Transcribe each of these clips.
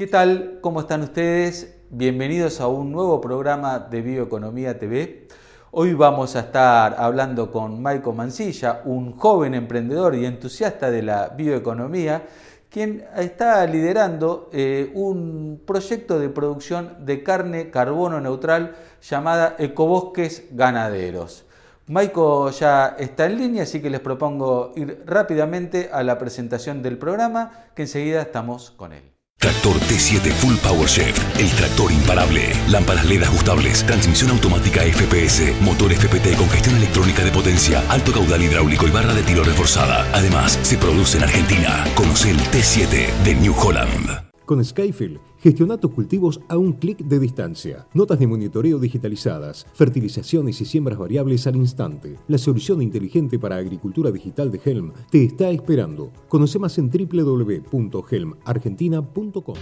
¿Qué tal? ¿Cómo están ustedes? Bienvenidos a un nuevo programa de Bioeconomía TV. Hoy vamos a estar hablando con Maico Mancilla, un joven emprendedor y entusiasta de la bioeconomía, quien está liderando eh, un proyecto de producción de carne carbono neutral llamada Ecobosques Ganaderos. Maico ya está en línea, así que les propongo ir rápidamente a la presentación del programa, que enseguida estamos con él. Tractor T7 Full Power Chef, el tractor imparable. Lámparas LED ajustables, transmisión automática FPS, motor FPT con gestión electrónica de potencia, alto caudal hidráulico y barra de tiro reforzada. Además, se produce en Argentina. Conoce el T7 de New Holland. Con Skyfield, gestiona tus cultivos a un clic de distancia. Notas de monitoreo digitalizadas, fertilizaciones y siembras variables al instante. La solución inteligente para agricultura digital de Helm te está esperando. Conoce más en www.helmargentina.com.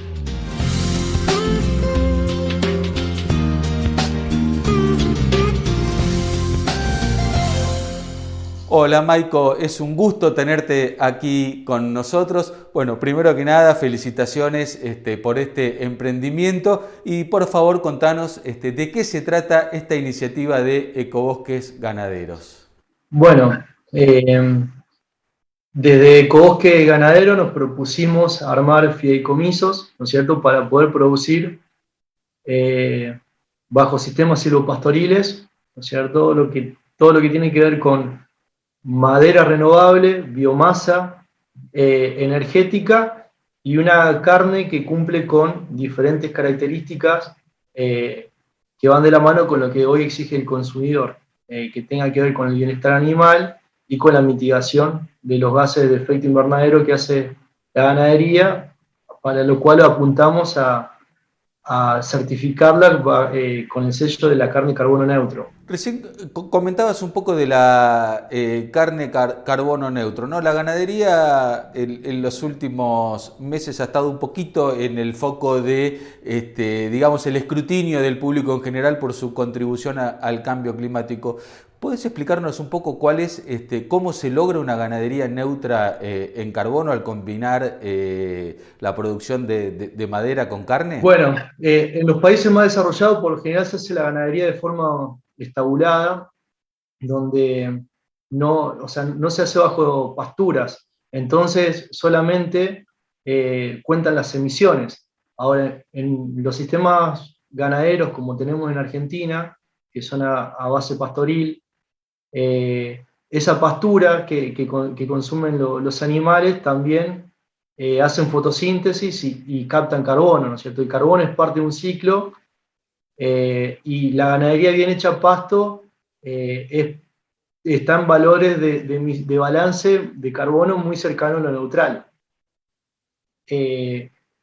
Hola Maiko, es un gusto tenerte aquí con nosotros. Bueno, primero que nada, felicitaciones este, por este emprendimiento y por favor contanos este, de qué se trata esta iniciativa de Ecobosques Ganaderos. Bueno, eh, desde Ecobosque Ganadero nos propusimos armar fideicomisos, ¿no es cierto?, para poder producir eh, bajo sistemas silvopastoriles, ¿no es cierto?, lo que, todo lo que tiene que ver con madera renovable, biomasa eh, energética y una carne que cumple con diferentes características eh, que van de la mano con lo que hoy exige el consumidor, eh, que tenga que ver con el bienestar animal y con la mitigación de los gases de efecto invernadero que hace la ganadería, para lo cual apuntamos a, a certificarla con el sello de la carne carbono neutro. Recién comentabas un poco de la eh, carne carbono neutro, ¿no? La ganadería en, los últimos meses ha estado un poquito en el foco de, este, digamos, el escrutinio del público en general por su contribución al cambio climático. ¿Puedes explicarnos un poco cuál es, este, cómo se logra una ganadería neutra eh, en carbono al combinar eh, la producción de, madera con carne? Bueno, en los países más desarrollados por lo general se hace la ganadería de forma estabulada, donde no, no se hace bajo pasturas, entonces solamente eh, cuentan las emisiones. Ahora, en los sistemas ganaderos como tenemos en Argentina, que son a, base pastoril, eh, esa pastura que, consumen los animales también eh, hacen fotosíntesis y, captan carbono, ¿no es cierto? El carbono es parte de un ciclo eh, y la ganadería bien hecha pasto eh, está en valores de, balance de carbono muy cercano a lo neutral.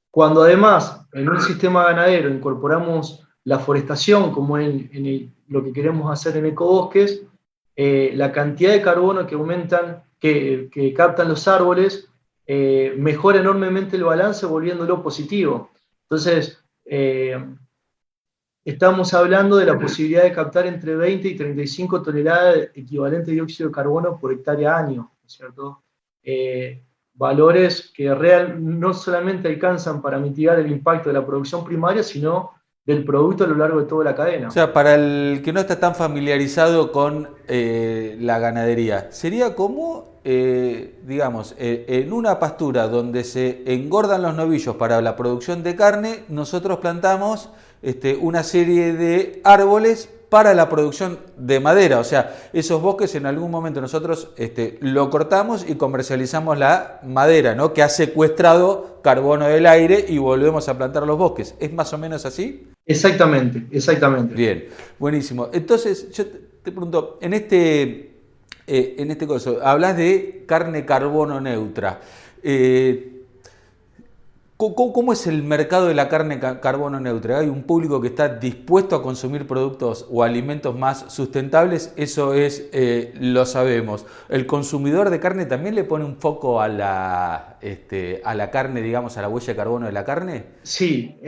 Cuando además en un sistema ganadero incorporamos la forestación, como en, lo que queremos hacer en ecobosques, la cantidad de carbono que aumentan, que, captan los árboles, mejora enormemente el balance volviéndolo positivo. Entonces, estamos hablando de la posibilidad de captar entre 20 y 35 toneladas equivalente de dióxido de carbono por hectárea año, ¿no es cierto? Eh, valores que real, no solamente alcanzan para mitigar el impacto de la producción primaria, sino del producto a lo largo de toda la cadena. O sea, para el que no está tan familiarizado con eh, la ganadería, sería como, eh, digamos, en una pastura donde se engordan los novillos para la producción de carne, nosotros plantamos este, una serie de árboles para la producción de madera. O sea, esos bosques en algún momento nosotros este, lo cortamos y comercializamos la madera, ¿no? Que ha secuestrado carbono del aire y volvemos a plantar los bosques. ¿Es más o menos así? Exactamente, exactamente. Bien, buenísimo. Entonces, yo te pregunto, en este, eh, en este caso, hablas de carne carbono neutra. Eh, ¿Cómo, es el mercado de la carne carbono neutra? ¿Hay un público que está dispuesto a consumir productos o alimentos más sustentables? Eso es, eh, lo sabemos. ¿El consumidor de carne también le pone un foco a la, este, a la carne, digamos, a la huella de carbono de la carne? Sí.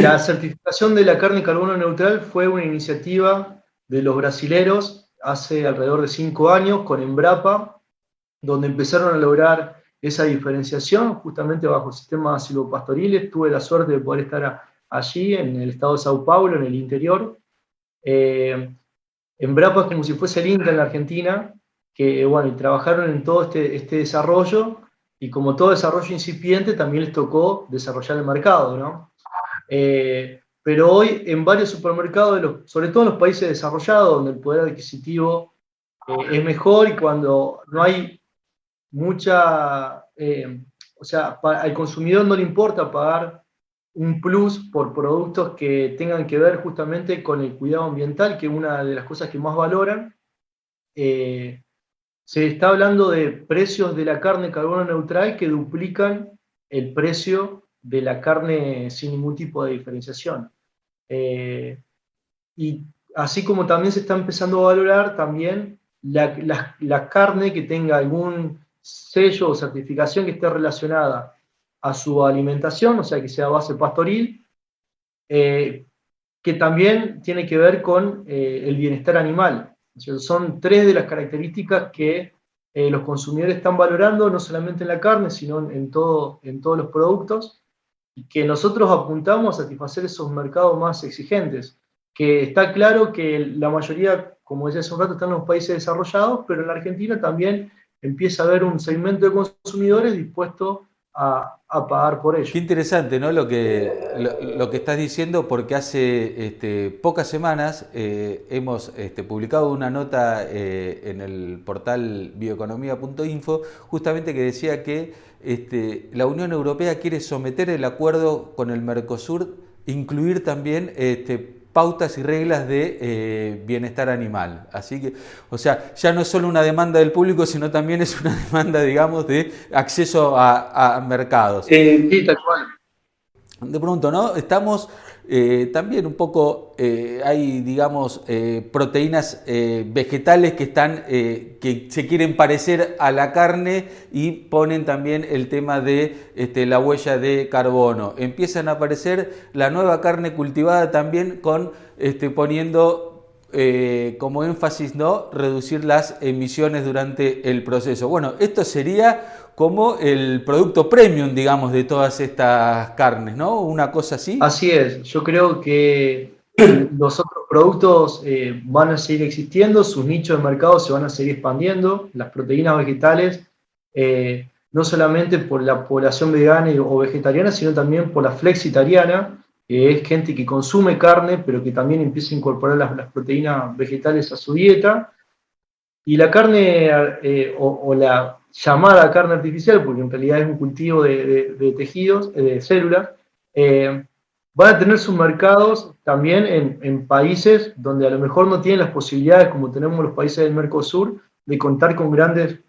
La certificación de la carne carbono neutral fue una iniciativa de los brasileros hace alrededor de cinco años con Embrapa, donde empezaron a lograr esa diferenciación justamente bajo el sistema silvopastoriles. Tuve la suerte de poder estar allí en el estado de Sao Paulo, en el interior. Eh, en Brapa como si fuese el INTA en la Argentina, que bueno, trabajaron en todo este, este desarrollo y como todo desarrollo incipiente también les tocó desarrollar el mercado, ¿no? Eh, pero hoy en varios supermercados, sobre todo en los países desarrollados, donde el poder adquisitivo eh, es mejor y cuando no hay mucha, eh, o sea, al consumidor no le importa pagar un plus por productos que tengan que ver justamente con el cuidado ambiental, que es una de las cosas que más valoran. Se está hablando de precios de la carne carbono neutral que duplican el precio de la carne sin ningún tipo de diferenciación. Eh, y así como también se está empezando a valorar también la, carne que tenga algún sello o certificación que esté relacionada a su alimentación, o sea, que sea base pastoril, eh, que también tiene que ver con eh, el bienestar animal. son tres de las características que los consumidores están valorando, no solamente en la carne, sino en, todo, en todos los productos y que nosotros apuntamos a satisfacer esos mercados más exigentes, que está claro que la mayoría, como decía hace un rato, están en los países desarrollados, pero en la Argentina también empieza a haber un segmento de consumidores dispuesto a, pagar por ello. Qué interesante, ¿no? Lo que, lo, que estás diciendo, porque hace este, pocas semanas eh, hemos este, publicado una nota eh, en el portal bioeconomía.info, justamente que decía que este, la Unión Europea quiere someter el acuerdo con el Mercosur, incluir también pautas y reglas de eh, bienestar animal. Así que, o sea, ya no es solo una demanda del público, sino también es una demanda, digamos, de acceso a, mercados. sí, tal cual. De pronto, ¿no? Estamos eh, también un poco, eh, hay, digamos, eh, proteínas vegetales que están, que se quieren parecer a la carne y ponen también el tema de este, la huella de carbono. Empiezan a aparecer la nueva carne cultivada también con, este, poniendo como énfasis, ¿no? Reducir las emisiones durante el proceso. Bueno, esto sería como el producto premium, digamos, de todas estas carnes, ¿no? Una cosa así. Así es, yo creo que los otros productos eh, van a seguir existiendo, sus nichos de mercado se van a seguir expandiendo, las proteínas vegetales, eh, no solamente por la población vegana o vegetariana, sino también por la flexitariana, que es gente que consume carne, pero que también empieza a incorporar las, proteínas vegetales a su dieta. Y la carne eh, o la llamada carne artificial, porque en realidad es un cultivo de, tejidos, eh, de células, eh, van a tener sus mercados también en, países donde a lo mejor no tienen las posibilidades, como tenemos los países del Mercosur, de contar con grandes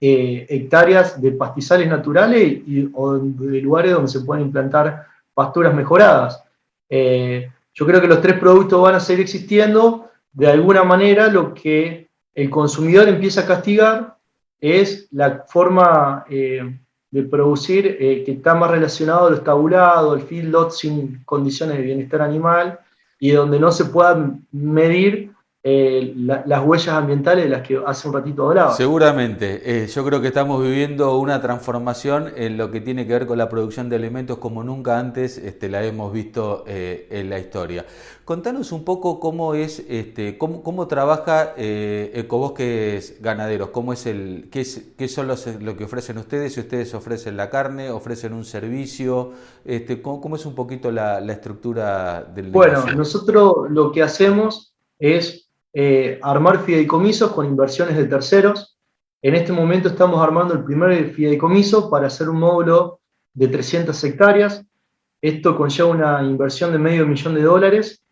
eh, hectáreas de pastizales naturales y, o de lugares donde se pueden implantar pasturas mejoradas. yo creo que los tres productos van a seguir existiendo. De alguna manera, lo que el consumidor empieza a castigar es la forma eh, de producir eh, que está más relacionado al estabulado, el feedlot sin condiciones de bienestar animal y donde no se puedan medir eh, las huellas ambientales de las que hace un ratito hablaba. Seguramente, eh, yo creo que estamos viviendo una transformación en lo que tiene que ver con la producción de alimentos como nunca antes este, la hemos visto eh, en la historia. Contanos un poco cómo es, este, cómo, cómo trabaja Ecobosques Ganaderos, cómo es el, qué, es, qué son los, lo que ofrecen ustedes, si ustedes ofrecen la carne, ofrecen un servicio, este, cómo, es un poquito la, la estructura del Bueno, nosotros lo que hacemos es eh, armar fideicomisos con inversiones de terceros. En este momento estamos armando el primer fideicomiso para hacer un módulo de 300 hectáreas. Esto conlleva una inversión de medio millón de dólares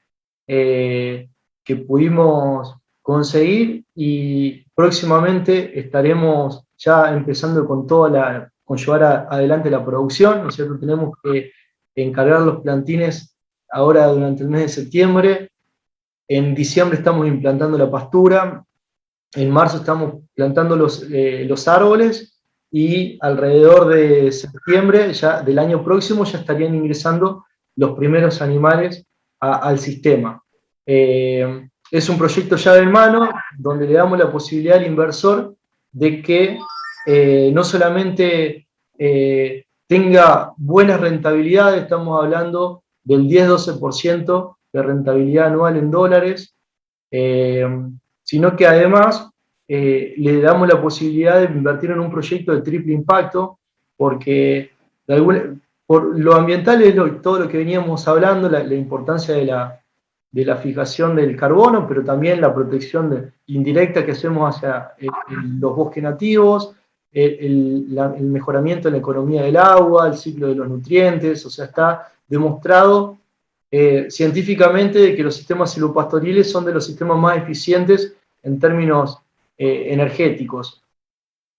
eh, que pudimos conseguir y próximamente estaremos ya empezando con toda la, con llevar adelante la producción, ¿no cierto? Tenemos que encargar los plantines ahora durante el mes de septiembre en diciembre estamos implantando la pastura, en marzo estamos plantando los, eh, los árboles y alrededor de septiembre ya del año próximo ya estarían ingresando los primeros animales al sistema. Eh, es un proyecto ya de mano donde le damos la posibilidad al inversor de que eh, no solamente tenga buenas rentabilidades, estamos hablando del 10-12% de rentabilidad anual en dólares, sino que además le damos la posibilidad de invertir en un proyecto de triple impacto, porque por lo ambiental es todo lo que veníamos hablando, la importancia de la, de la fijación del carbono, pero también la protección indirecta que hacemos hacia eh, los bosques nativos, el, mejoramiento en la economía del agua, el ciclo de los nutrientes, o sea, está demostrado eh, científicamente que los sistemas silvopastoriles son de los sistemas más eficientes en términos eh, energéticos.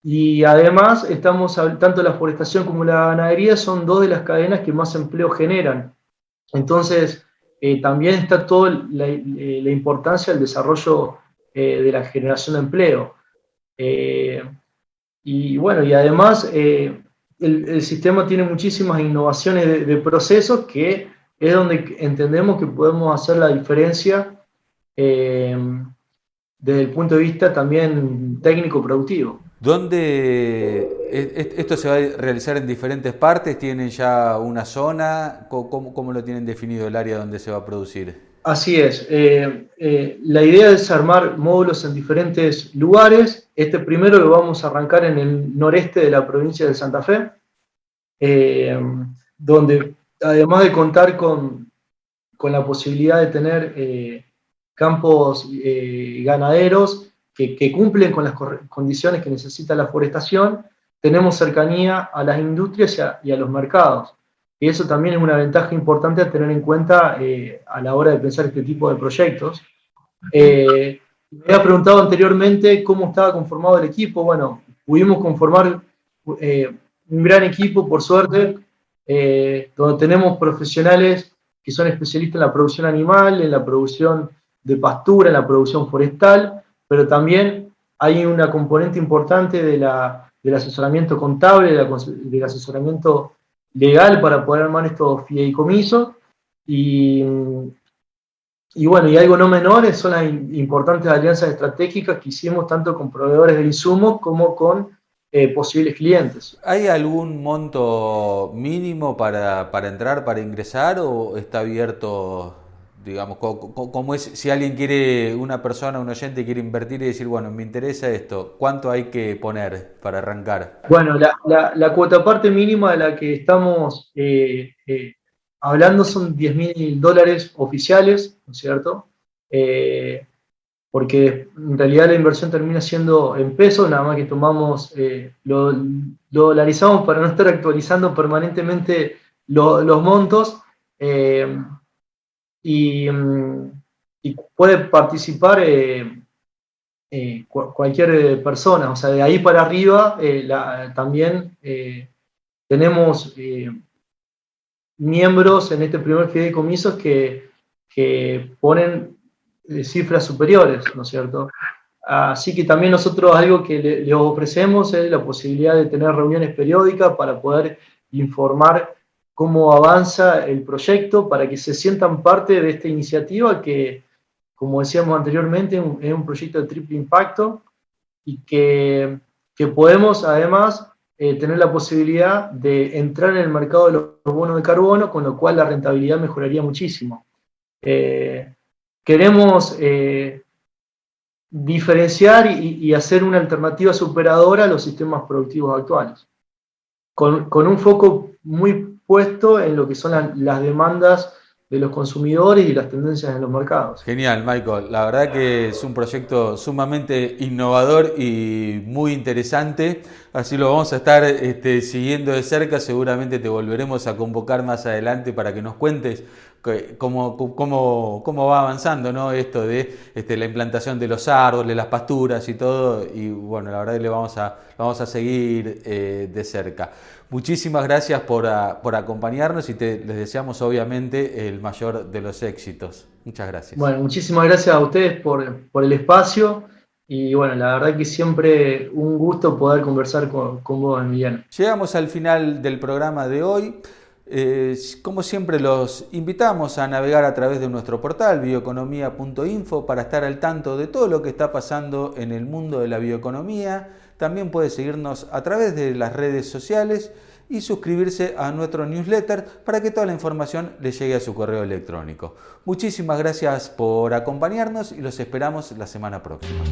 Y además, estamos, tanto la forestación como la ganadería son dos de las cadenas que más empleo generan. Entonces, eh, también está toda eh, la, importancia del desarrollo eh, de la generación de empleo. y bueno, y además el, sistema tiene muchísimas innovaciones de, procesos que es donde entendemos que podemos hacer la diferencia desde el punto de vista también técnico-productivo. ¿Dónde esto se va a realizar en diferentes partes? ¿Tienen ya una zona? ¿Cómo, lo tienen definido el área donde se va a producir? Así es. Eh, eh, la idea es armar módulos en diferentes lugares. Este primero lo vamos a arrancar en el noreste de la provincia de Santa Fe, eh, donde además de contar con, con la posibilidad de tener campos ganaderos, que, cumplen con las condiciones que necesita la forestación, tenemos cercanía a las industrias y a, los mercados. Y eso también es una ventaja importante a tener en cuenta eh, a la hora de pensar este tipo de proyectos. Eh, me había preguntado anteriormente cómo estaba conformado el equipo. Bueno, pudimos conformar eh, un gran equipo, por suerte, donde tenemos profesionales que son especialistas en la producción animal, en la producción de pastura, en la producción forestal, pero también hay una componente importante de la, del asesoramiento contable, del asesoramiento legal para poder armar estos fideicomisos. Y, y bueno, y algo no menor son las importantes alianzas estratégicas que hicimos tanto con proveedores de insumos como con eh, posibles clientes. ¿Hay algún monto mínimo para, para entrar, para ingresar o está abierto digamos, como es, si alguien quiere, una persona, un oyente quiere invertir y decir, bueno, me interesa esto, ¿cuánto hay que poner para arrancar? Bueno, la, la, cuota parte mínima de la que estamos eh, eh, hablando son 10 mil dólares oficiales, ¿no es cierto? Eh, porque en realidad la inversión termina siendo en pesos, nada más que tomamos, lo, dolarizamos para no estar actualizando permanentemente los montos. Mm, y, puede participar eh, eh, cualquier persona. O sea, de ahí para arriba eh, también tenemos miembros en este primer fideicomiso que, que ponen cifras superiores, ¿no es cierto? Así que también nosotros algo que les ofrecemos es la posibilidad de tener reuniones periódicas para poder informar cómo avanza el proyecto para que se sientan parte de esta iniciativa que, como decíamos anteriormente, es un proyecto de triple impacto y que, podemos además eh, tener la posibilidad de entrar en el mercado de los bonos de carbono, con lo cual la rentabilidad mejoraría muchísimo. Eh, queremos eh, diferenciar y, hacer una alternativa superadora a los sistemas productivos actuales, con, un foco muy puesto en lo que son las demandas de los consumidores y las tendencias en los mercados. Genial, Michael. La verdad que es un proyecto sumamente innovador y muy interesante. Así lo vamos a estar este, siguiendo de cerca. Seguramente te volveremos a convocar más adelante para que nos cuentes cómo, cómo, cómo va avanzando ¿no? esto de este, la implantación de los árboles, las pasturas y todo. Y bueno, la verdad que le vamos a, vamos a seguir eh, de cerca. Muchísimas gracias por, por acompañarnos y te, les deseamos obviamente el mayor de los éxitos. Muchas gracias. Bueno, muchísimas gracias a ustedes por, por el espacio. Y bueno, la verdad que siempre un gusto poder conversar con, con vos, Emiliano. Llegamos al final del programa de hoy. Eh, como siempre los invitamos a navegar a través de nuestro portal bioeconomía.info para estar al tanto de todo lo que está pasando en el mundo de la bioeconomía. También puede seguirnos a través de las redes sociales y suscribirse a nuestro newsletter para que toda la información le llegue a su correo electrónico. Muchísimas gracias por acompañarnos y los esperamos la semana próxima.